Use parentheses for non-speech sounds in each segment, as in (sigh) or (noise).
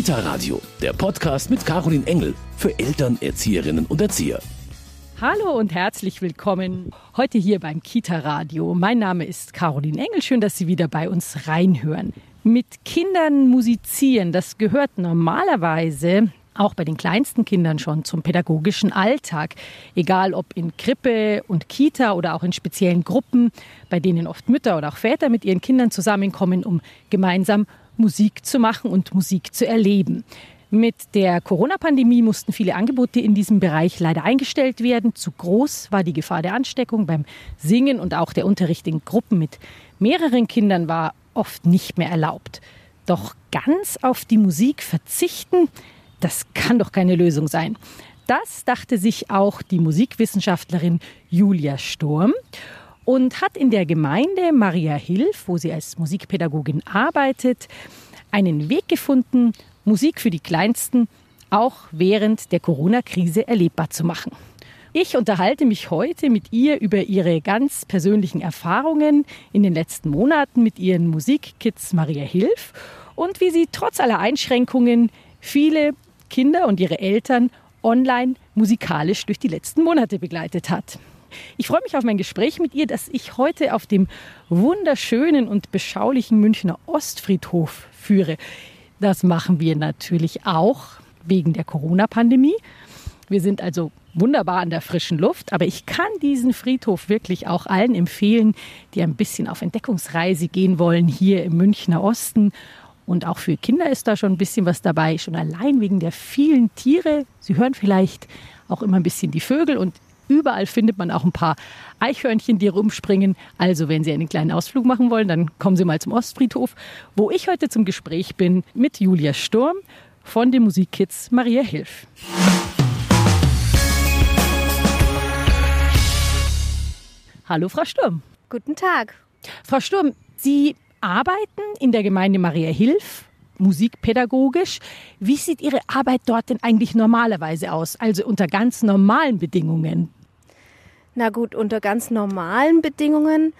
Kita Radio, der Podcast mit Caroline Engel für Eltern, Erzieherinnen und Erzieher. Hallo und herzlich willkommen heute hier beim Kita Radio. Mein Name ist Caroline Engel. Schön, dass Sie wieder bei uns reinhören. Mit Kindern musizieren, das gehört normalerweise auch bei den kleinsten Kindern schon zum pädagogischen Alltag, egal ob in Krippe und Kita oder auch in speziellen Gruppen, bei denen oft Mütter oder auch Väter mit ihren Kindern zusammenkommen, um gemeinsam Musik zu machen und Musik zu erleben. Mit der Corona-Pandemie mussten viele Angebote in diesem Bereich leider eingestellt werden. Zu groß war die Gefahr der Ansteckung beim Singen und auch der Unterricht in Gruppen mit mehreren Kindern war oft nicht mehr erlaubt. Doch ganz auf die Musik verzichten, das kann doch keine Lösung sein. Das dachte sich auch die Musikwissenschaftlerin Julia Sturm und hat in der Gemeinde Maria Hilf, wo sie als Musikpädagogin arbeitet, einen Weg gefunden, Musik für die Kleinsten auch während der Corona-Krise erlebbar zu machen. Ich unterhalte mich heute mit ihr über ihre ganz persönlichen Erfahrungen in den letzten Monaten mit ihren Musikkids Maria Hilf und wie sie trotz aller Einschränkungen viele Kinder und ihre Eltern online musikalisch durch die letzten Monate begleitet hat. Ich freue mich auf mein Gespräch mit ihr, das ich heute auf dem wunderschönen und beschaulichen Münchner Ostfriedhof führe. Das machen wir natürlich auch wegen der Corona-Pandemie. Wir sind also wunderbar an der frischen Luft, aber ich kann diesen Friedhof wirklich auch allen empfehlen, die ein bisschen auf Entdeckungsreise gehen wollen hier im Münchner Osten und auch für Kinder ist da schon ein bisschen was dabei, schon allein wegen der vielen Tiere. Sie hören vielleicht auch immer ein bisschen die Vögel und überall findet man auch ein paar Eichhörnchen, die rumspringen. Also wenn Sie einen kleinen Ausflug machen wollen, dann kommen Sie mal zum Ostfriedhof, wo ich heute zum Gespräch bin mit Julia Sturm von den Musikkids Maria Hilf. Hallo, Frau Sturm. Guten Tag. Frau Sturm, Sie arbeiten in der Gemeinde Maria Hilf musikpädagogisch. Wie sieht Ihre Arbeit dort denn eigentlich normalerweise aus, also unter ganz normalen Bedingungen? Na gut, unter ganz normalen Bedingungen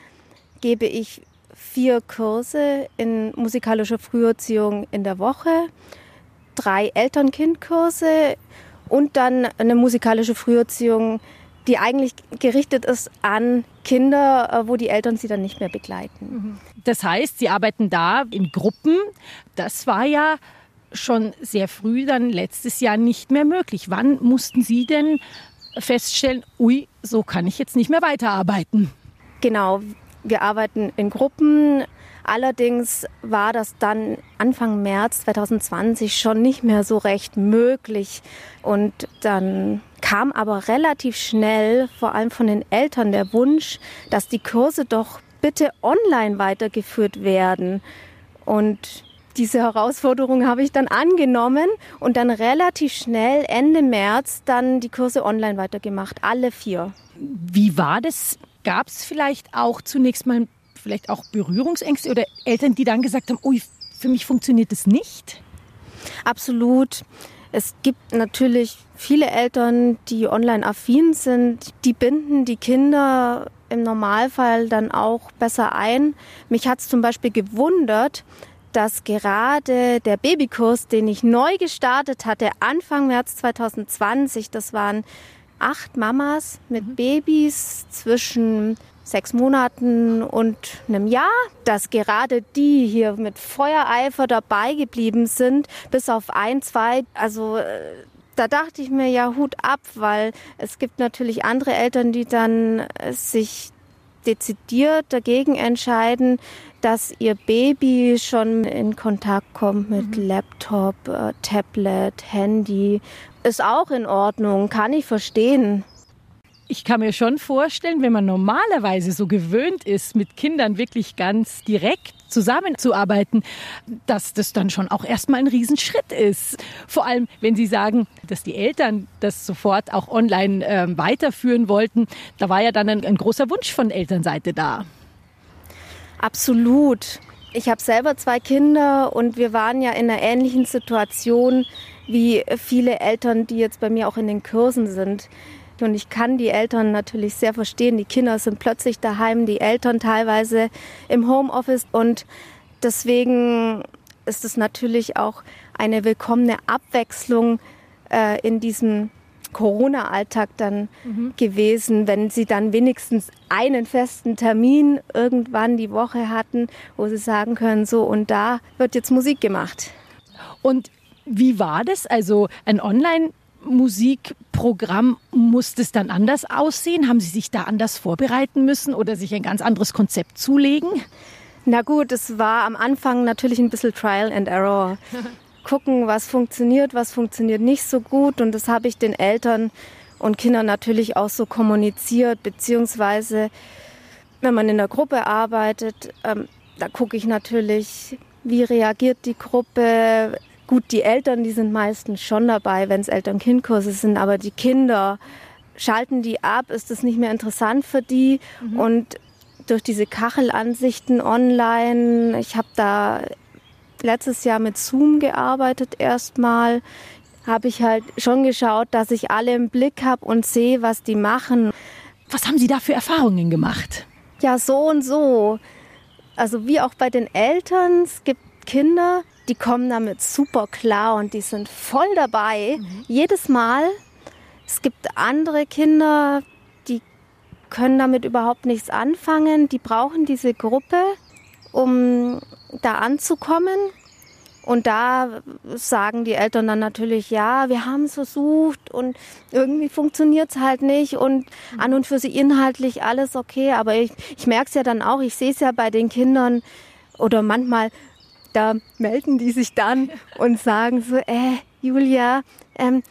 gebe ich vier Kurse in musikalischer Früherziehung in der Woche, drei Eltern-Kind-Kurse und dann eine musikalische Früherziehung die eigentlich gerichtet ist an Kinder, äh, wo die Eltern sie dann nicht mehr begleiten. Mhm. Das heißt, Sie arbeiten da in Gruppen. Das war ja schon sehr früh dann letztes Jahr nicht mehr möglich. Wann mussten Sie denn feststellen, ui, so kann ich jetzt nicht mehr weiterarbeiten? Genau, wir arbeiten in Gruppen. Allerdings war das dann Anfang März 2020 schon nicht mehr so recht möglich. Und dann kam aber relativ schnell, vor allem von den Eltern, der Wunsch, dass die Kurse doch bitte online weitergeführt werden. Und diese Herausforderung habe ich dann angenommen und dann relativ schnell Ende März dann die Kurse online weitergemacht, alle vier. Wie war das? Gab es vielleicht auch zunächst mal vielleicht auch Berührungsängste oder Eltern, die dann gesagt haben, ui, für mich funktioniert das nicht? Absolut. Es gibt natürlich viele Eltern, die online affin sind, die binden die Kinder im Normalfall dann auch besser ein. Mich hat es zum Beispiel gewundert, dass gerade der Babykurs, den ich neu gestartet hatte, Anfang März 2020, das waren acht Mamas mit mhm. Babys zwischen sechs Monaten und einem Jahr, dass gerade die hier mit Feuereifer dabei geblieben sind, bis auf ein, zwei, also äh, da dachte ich mir ja Hut ab, weil es gibt natürlich andere Eltern, die dann äh, sich dezidiert dagegen entscheiden, dass ihr Baby schon in Kontakt kommt mit mhm. Laptop, äh, Tablet, Handy. Ist auch in Ordnung, kann ich verstehen ich kann mir schon vorstellen, wenn man normalerweise so gewöhnt ist, mit Kindern wirklich ganz direkt zusammenzuarbeiten, dass das dann schon auch erstmal ein Riesenschritt ist. Vor allem, wenn Sie sagen, dass die Eltern das sofort auch online äh, weiterführen wollten, da war ja dann ein, ein großer Wunsch von Elternseite da. Absolut. Ich habe selber zwei Kinder und wir waren ja in einer ähnlichen Situation wie viele Eltern, die jetzt bei mir auch in den Kursen sind. Und ich kann die Eltern natürlich sehr verstehen. Die Kinder sind plötzlich daheim, die Eltern teilweise im Homeoffice. Und deswegen ist es natürlich auch eine willkommene Abwechslung äh, in diesem Corona-Alltag dann mhm. gewesen, wenn sie dann wenigstens einen festen Termin irgendwann die Woche hatten, wo sie sagen können, so und da wird jetzt Musik gemacht. Und wie war das? Also ein Online Musikprogramm muss das dann anders aussehen? Haben Sie sich da anders vorbereiten müssen oder sich ein ganz anderes Konzept zulegen? Na gut, es war am Anfang natürlich ein bisschen Trial and Error. (laughs) Gucken, was funktioniert, was funktioniert nicht so gut. Und das habe ich den Eltern und Kindern natürlich auch so kommuniziert, beziehungsweise wenn man in der Gruppe arbeitet, ähm, da gucke ich natürlich, wie reagiert die Gruppe, Gut, die Eltern, die sind meistens schon dabei, wenn es Eltern-Kind-Kurse sind, aber die Kinder schalten die ab, ist es nicht mehr interessant für die mhm. und durch diese Kachelansichten online, ich habe da letztes Jahr mit Zoom gearbeitet erstmal, habe ich halt schon geschaut, dass ich alle im Blick habe und sehe, was die machen. Was haben Sie da für Erfahrungen gemacht? Ja, so und so. Also wie auch bei den Eltern, es gibt Kinder, die kommen damit super klar und die sind voll dabei. Mhm. Jedes Mal. Es gibt andere Kinder, die können damit überhaupt nichts anfangen. Die brauchen diese Gruppe, um da anzukommen. Und da sagen die Eltern dann natürlich, ja, wir haben es versucht und irgendwie funktioniert es halt nicht und an und für sie inhaltlich alles okay. Aber ich, ich merke es ja dann auch, ich sehe es ja bei den Kindern oder manchmal da melden die sich dann (laughs) und sagen so, äh, Julia, ähm,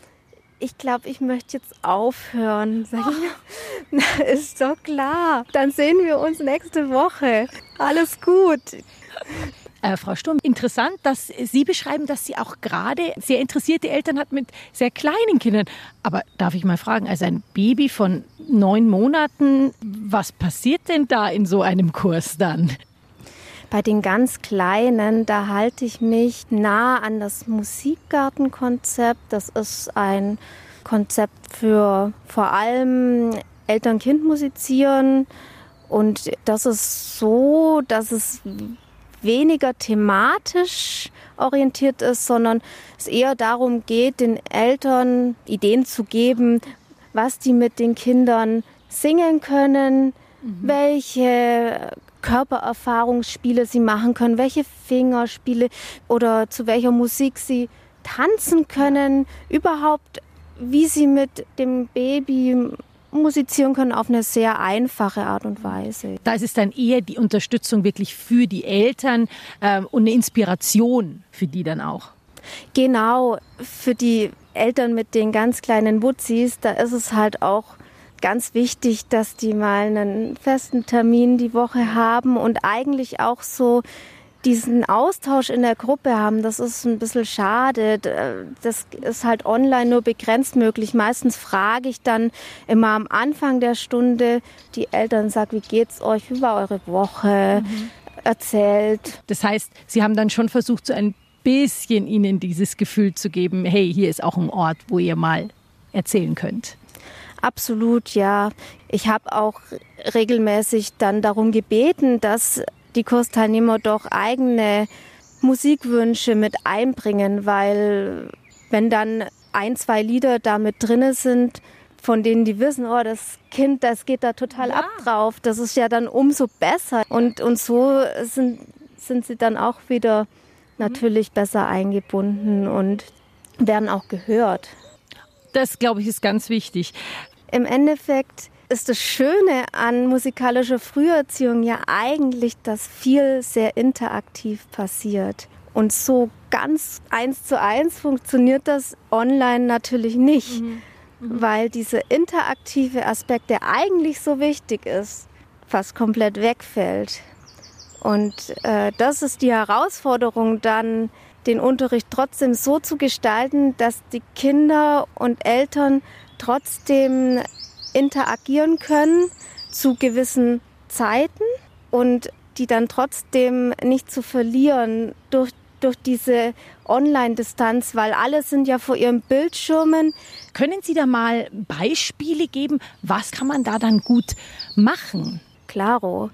ich glaube, ich möchte jetzt aufhören. Sag ich, (laughs) na, ist doch klar. Dann sehen wir uns nächste Woche. Alles gut. (laughs) Äh, Frau Sturm, interessant, dass Sie beschreiben, dass Sie auch gerade sehr interessierte Eltern hat mit sehr kleinen Kindern. Aber darf ich mal fragen, also ein Baby von neun Monaten, was passiert denn da in so einem Kurs dann? Bei den ganz Kleinen, da halte ich mich nah an das Musikgartenkonzept. Das ist ein Konzept für vor allem Eltern-Kind musizieren. Und das ist so, dass es weniger thematisch orientiert ist, sondern es eher darum geht, den Eltern Ideen zu geben, was die mit den Kindern singen können, mhm. welche Körpererfahrungsspiele sie machen können, welche Fingerspiele oder zu welcher Musik sie tanzen können, überhaupt wie sie mit dem Baby musizieren können auf eine sehr einfache Art und Weise. Da ist es dann eher die Unterstützung wirklich für die Eltern äh, und eine Inspiration für die dann auch. Genau, für die Eltern mit den ganz kleinen Wutzis, da ist es halt auch ganz wichtig, dass die mal einen festen Termin die Woche haben und eigentlich auch so diesen Austausch in der Gruppe haben, das ist ein bisschen schade. Das ist halt online nur begrenzt möglich. Meistens frage ich dann immer am Anfang der Stunde die Eltern, sag, wie geht's euch, wie war eure Woche, mhm. erzählt. Das heißt, Sie haben dann schon versucht, so ein bisschen ihnen dieses Gefühl zu geben, hey, hier ist auch ein Ort, wo ihr mal erzählen könnt. Absolut, ja. Ich habe auch regelmäßig dann darum gebeten, dass die Kursteilnehmer doch eigene Musikwünsche mit einbringen, weil wenn dann ein, zwei Lieder da mit drinne sind, von denen die wissen, oh, das Kind, das geht da total ja. ab drauf, das ist ja dann umso besser. Und, und so sind, sind sie dann auch wieder natürlich besser eingebunden und werden auch gehört. Das, glaube ich, ist ganz wichtig. Im Endeffekt ist das Schöne an musikalischer Früherziehung ja eigentlich, dass viel sehr interaktiv passiert. Und so ganz eins zu eins funktioniert das online natürlich nicht, mhm. Mhm. weil dieser interaktive Aspekt, der eigentlich so wichtig ist, fast komplett wegfällt. Und äh, das ist die Herausforderung dann, den Unterricht trotzdem so zu gestalten, dass die Kinder und Eltern trotzdem interagieren können zu gewissen Zeiten und die dann trotzdem nicht zu verlieren durch, durch diese Online-Distanz, weil alle sind ja vor ihren Bildschirmen. Können Sie da mal Beispiele geben? Was kann man da dann gut machen? Klaro.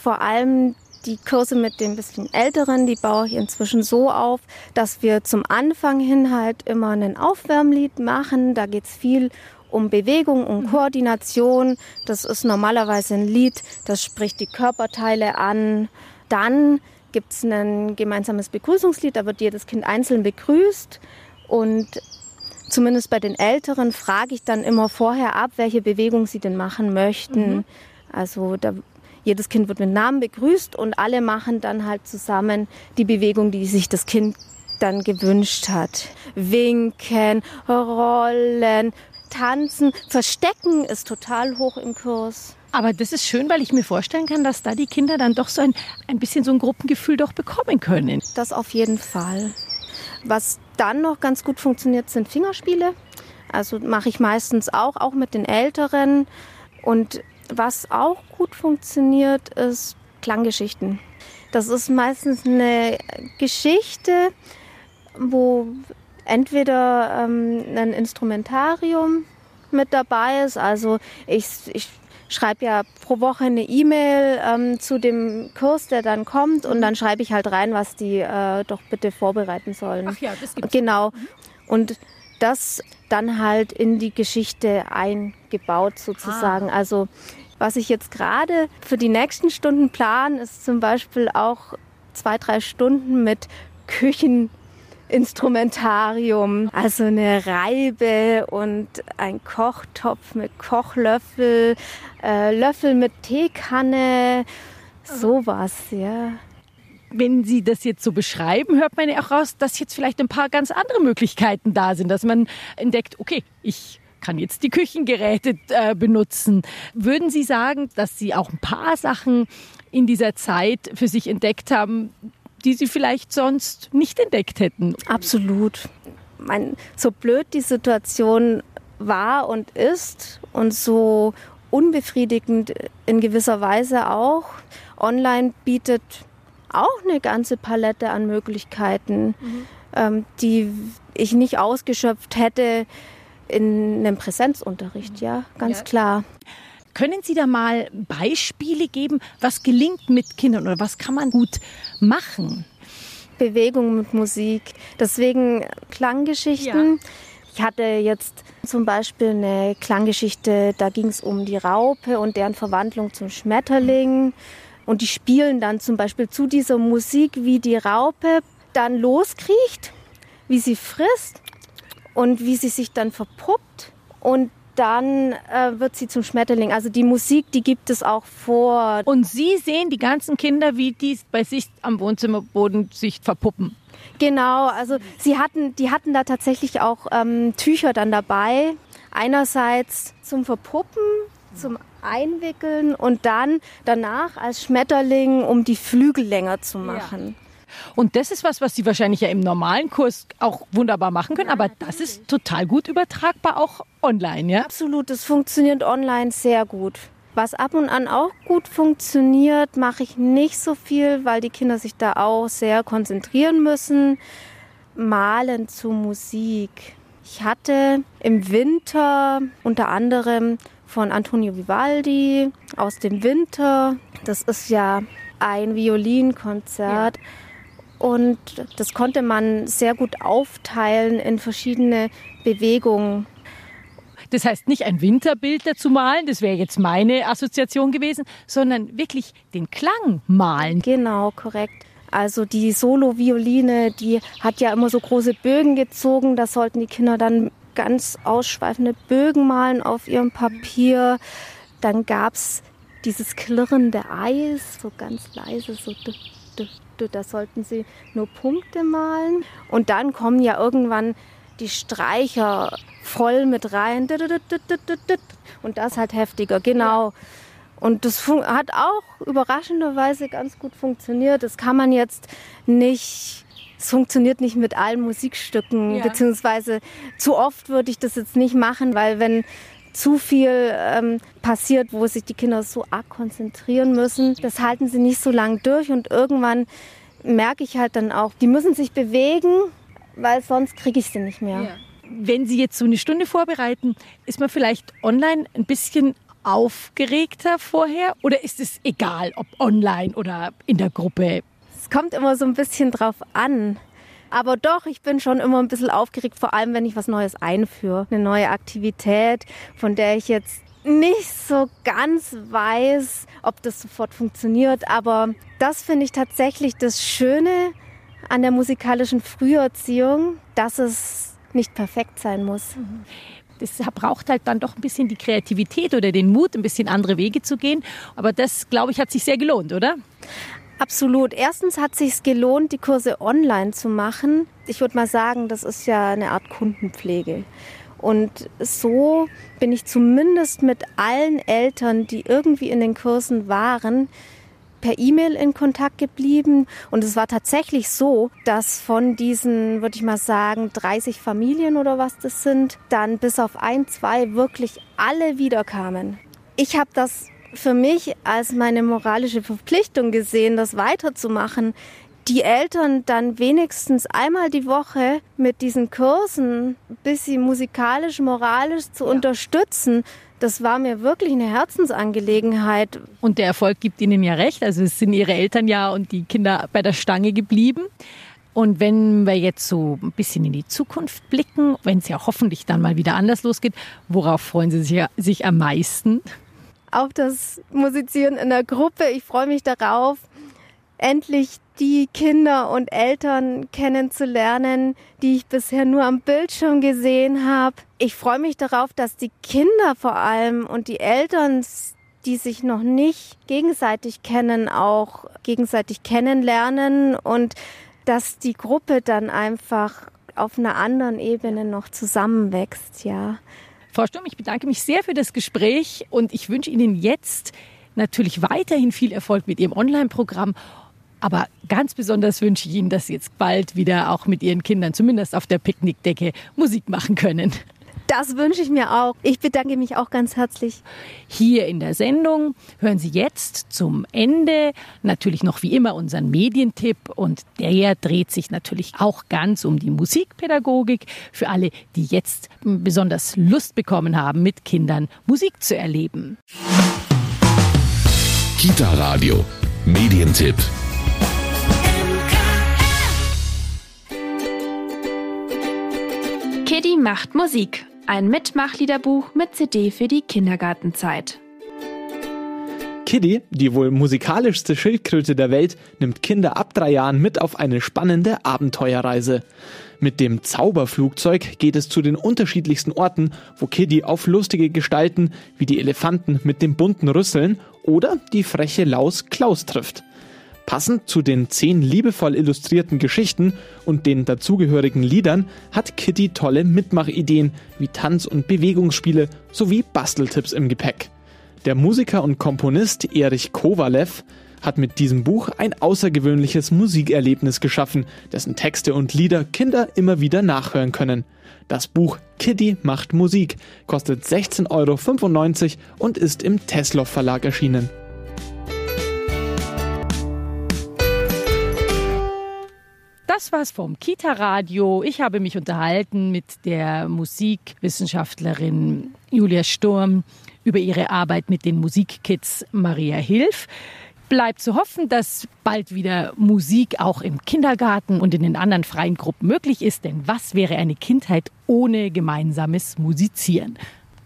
Vor allem Die Kurse mit den bisschen älteren, die baue ich inzwischen so auf, dass wir zum Anfang hin halt immer ein Aufwärmlied machen. Da geht es viel um Bewegung, um mhm. Koordination. Das ist normalerweise ein Lied, das spricht die Körperteile an. Dann gibt es ein gemeinsames Begrüßungslied, da wird jedes Kind einzeln begrüßt. Und zumindest bei den Älteren frage ich dann immer vorher ab, welche Bewegung sie denn machen möchten. Mhm. Also da, jedes Kind wird mit Namen begrüßt und alle machen dann halt zusammen die Bewegung, die sich das Kind dann gewünscht hat. Winken, rollen, tanzen, verstecken ist total hoch im Kurs. Aber das ist schön, weil ich mir vorstellen kann, dass da die Kinder dann doch so ein, ein bisschen so ein Gruppengefühl doch bekommen können. Das auf jeden Fall. Was dann noch ganz gut funktioniert, sind Fingerspiele. Also mache ich meistens auch, auch mit den Älteren. Und was auch gut funktioniert, ist Klanggeschichten. Das ist meistens eine Geschichte, wo entweder ähm, ein Instrumentarium mit dabei ist. Also ich, ich schreibe ja pro Woche eine E-Mail ähm, zu dem Kurs, der dann kommt und dann schreibe ich halt rein, was die äh, doch bitte vorbereiten sollen. Ach ja, das gibt's. Genau. Und das dann halt in die Geschichte eingebaut sozusagen. Ah. Also was ich jetzt gerade für die nächsten Stunden plan, ist zum Beispiel auch zwei, drei Stunden mit Küchen Instrumentarium, also eine Reibe und ein Kochtopf mit Kochlöffel, äh, Löffel mit Teekanne, sowas, ja. Wenn Sie das jetzt so beschreiben, hört man ja auch raus, dass jetzt vielleicht ein paar ganz andere Möglichkeiten da sind, dass man entdeckt, okay, ich kann jetzt die Küchengeräte äh, benutzen. Würden Sie sagen, dass Sie auch ein paar Sachen in dieser Zeit für sich entdeckt haben, die sie vielleicht sonst nicht entdeckt hätten. Absolut. Mein, so blöd die Situation war und ist und so unbefriedigend in gewisser Weise auch. Online bietet auch eine ganze Palette an Möglichkeiten, mhm. ähm, die ich nicht ausgeschöpft hätte in einem Präsenzunterricht, ja, ganz ja. klar. Können Sie da mal Beispiele geben, was gelingt mit Kindern oder was kann man gut machen? Bewegung mit Musik. Deswegen Klanggeschichten. Ja. Ich hatte jetzt zum Beispiel eine Klanggeschichte, da ging es um die Raupe und deren Verwandlung zum Schmetterling. Und die spielen dann zum Beispiel zu dieser Musik, wie die Raupe dann loskriecht, wie sie frisst und wie sie sich dann verpuppt. Und dann äh, wird sie zum Schmetterling. Also die Musik, die gibt es auch vor. Und Sie sehen die ganzen Kinder, wie die bei sich am Wohnzimmerboden sich verpuppen. Genau, also sie hatten, die hatten da tatsächlich auch ähm, Tücher dann dabei. Einerseits zum Verpuppen, zum Einwickeln und dann danach als Schmetterling, um die Flügel länger zu machen. Ja. Und das ist was, was Sie wahrscheinlich ja im normalen Kurs auch wunderbar machen können, aber das ist total gut übertragbar auch online, ja? Absolut, das funktioniert online sehr gut. Was ab und an auch gut funktioniert, mache ich nicht so viel, weil die Kinder sich da auch sehr konzentrieren müssen. Malen zu Musik. Ich hatte im Winter unter anderem von Antonio Vivaldi aus dem Winter. Das ist ja ein Violinkonzert. Ja. Und das konnte man sehr gut aufteilen in verschiedene Bewegungen. Das heißt nicht ein Winterbild dazu malen, das wäre jetzt meine Assoziation gewesen, sondern wirklich den Klang malen. Genau, korrekt. Also die Solo-Violine, die hat ja immer so große Bögen gezogen. Da sollten die Kinder dann ganz ausschweifende Bögen malen auf ihrem Papier. Dann gab es dieses klirrende Eis, so ganz leise, so da sollten sie nur Punkte malen. Und dann kommen ja irgendwann die Streicher voll mit rein. Und das halt heftiger, genau. Und das hat auch überraschenderweise ganz gut funktioniert. Das kann man jetzt nicht, es funktioniert nicht mit allen Musikstücken, ja. beziehungsweise zu oft würde ich das jetzt nicht machen, weil wenn zu viel ähm, passiert, wo sich die Kinder so arg konzentrieren müssen. Das halten sie nicht so lang durch und irgendwann merke ich halt dann auch, die müssen sich bewegen, weil sonst kriege ich sie nicht mehr. Ja. Wenn Sie jetzt so eine Stunde vorbereiten, ist man vielleicht online ein bisschen aufgeregter vorher oder ist es egal, ob online oder in der Gruppe? Es kommt immer so ein bisschen drauf an. Aber doch, ich bin schon immer ein bisschen aufgeregt, vor allem wenn ich was Neues einführe. Eine neue Aktivität, von der ich jetzt nicht so ganz weiß, ob das sofort funktioniert. Aber das finde ich tatsächlich das Schöne an der musikalischen Früherziehung, dass es nicht perfekt sein muss. Das braucht halt dann doch ein bisschen die Kreativität oder den Mut, ein bisschen andere Wege zu gehen. Aber das, glaube ich, hat sich sehr gelohnt, oder? Absolut. Erstens hat es sich gelohnt, die Kurse online zu machen. Ich würde mal sagen, das ist ja eine Art Kundenpflege. Und so bin ich zumindest mit allen Eltern, die irgendwie in den Kursen waren, per E-Mail in Kontakt geblieben. Und es war tatsächlich so, dass von diesen, würde ich mal sagen, 30 Familien oder was das sind, dann bis auf ein, zwei wirklich alle wiederkamen. Ich habe das für mich als meine moralische Verpflichtung gesehen, das weiterzumachen, die Eltern dann wenigstens einmal die Woche mit diesen Kursen bis sie musikalisch, moralisch zu ja. unterstützen. Das war mir wirklich eine Herzensangelegenheit. Und der Erfolg gibt Ihnen ja recht. Also es sind Ihre Eltern ja und die Kinder bei der Stange geblieben. Und wenn wir jetzt so ein bisschen in die Zukunft blicken, wenn es ja hoffentlich dann mal wieder anders losgeht, worauf freuen Sie sich, sich am meisten? Auf das Musizieren in der Gruppe. Ich freue mich darauf, endlich die Kinder und Eltern kennenzulernen, die ich bisher nur am Bildschirm gesehen habe. Ich freue mich darauf, dass die Kinder vor allem und die Eltern, die sich noch nicht gegenseitig kennen, auch gegenseitig kennenlernen und dass die Gruppe dann einfach auf einer anderen Ebene noch zusammenwächst, ja. Frau Sturm, ich bedanke mich sehr für das Gespräch und ich wünsche Ihnen jetzt natürlich weiterhin viel Erfolg mit Ihrem Online-Programm. Aber ganz besonders wünsche ich Ihnen, dass Sie jetzt bald wieder auch mit Ihren Kindern, zumindest auf der Picknickdecke, Musik machen können. Das wünsche ich mir auch. Ich bedanke mich auch ganz herzlich. Hier in der Sendung hören Sie jetzt zum Ende natürlich noch wie immer unseren Medientipp und der dreht sich natürlich auch ganz um die Musikpädagogik für alle, die jetzt besonders Lust bekommen haben, mit Kindern Musik zu erleben. Kita Radio Medientipp. Kitty macht Musik ein Mitmachliederbuch mit CD für die Kindergartenzeit. Kiddy, die wohl musikalischste Schildkröte der Welt, nimmt Kinder ab drei Jahren mit auf eine spannende Abenteuerreise. Mit dem Zauberflugzeug geht es zu den unterschiedlichsten Orten, wo Kiddy auf lustige Gestalten wie die Elefanten mit dem bunten Rüsseln oder die freche Laus Klaus trifft. Passend zu den zehn liebevoll illustrierten Geschichten und den dazugehörigen Liedern hat Kitty tolle Mitmachideen wie Tanz- und Bewegungsspiele sowie Basteltipps im Gepäck. Der Musiker und Komponist Erich Kowalew hat mit diesem Buch ein außergewöhnliches Musikerlebnis geschaffen, dessen Texte und Lieder Kinder immer wieder nachhören können. Das Buch Kitty macht Musik kostet 16,95 Euro und ist im Tesloff Verlag erschienen. Das war's vom Kita-Radio. Ich habe mich unterhalten mit der Musikwissenschaftlerin Julia Sturm über ihre Arbeit mit den Musikkids Maria Hilf. Bleibt zu hoffen, dass bald wieder Musik auch im Kindergarten und in den anderen freien Gruppen möglich ist. Denn was wäre eine Kindheit ohne gemeinsames Musizieren?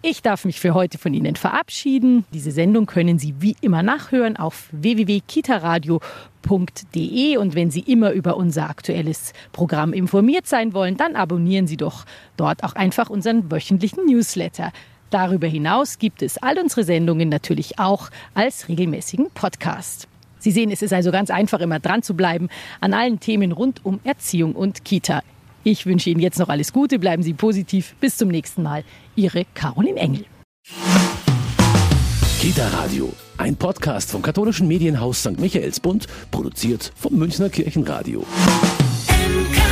Ich darf mich für heute von Ihnen verabschieden. Diese Sendung können Sie wie immer nachhören auf www.kitaradio.de und wenn Sie immer über unser aktuelles Programm informiert sein wollen, dann abonnieren Sie doch dort auch einfach unseren wöchentlichen Newsletter. Darüber hinaus gibt es all unsere Sendungen natürlich auch als regelmäßigen Podcast. Sie sehen, es ist also ganz einfach, immer dran zu bleiben an allen Themen rund um Erziehung und Kita. Ich wünsche Ihnen jetzt noch alles Gute, bleiben Sie positiv. Bis zum nächsten Mal. Ihre Caroline Engel. Kita Radio, ein Podcast vom katholischen Medienhaus St. Michaelsbund, produziert vom Münchner Kirchenradio. MK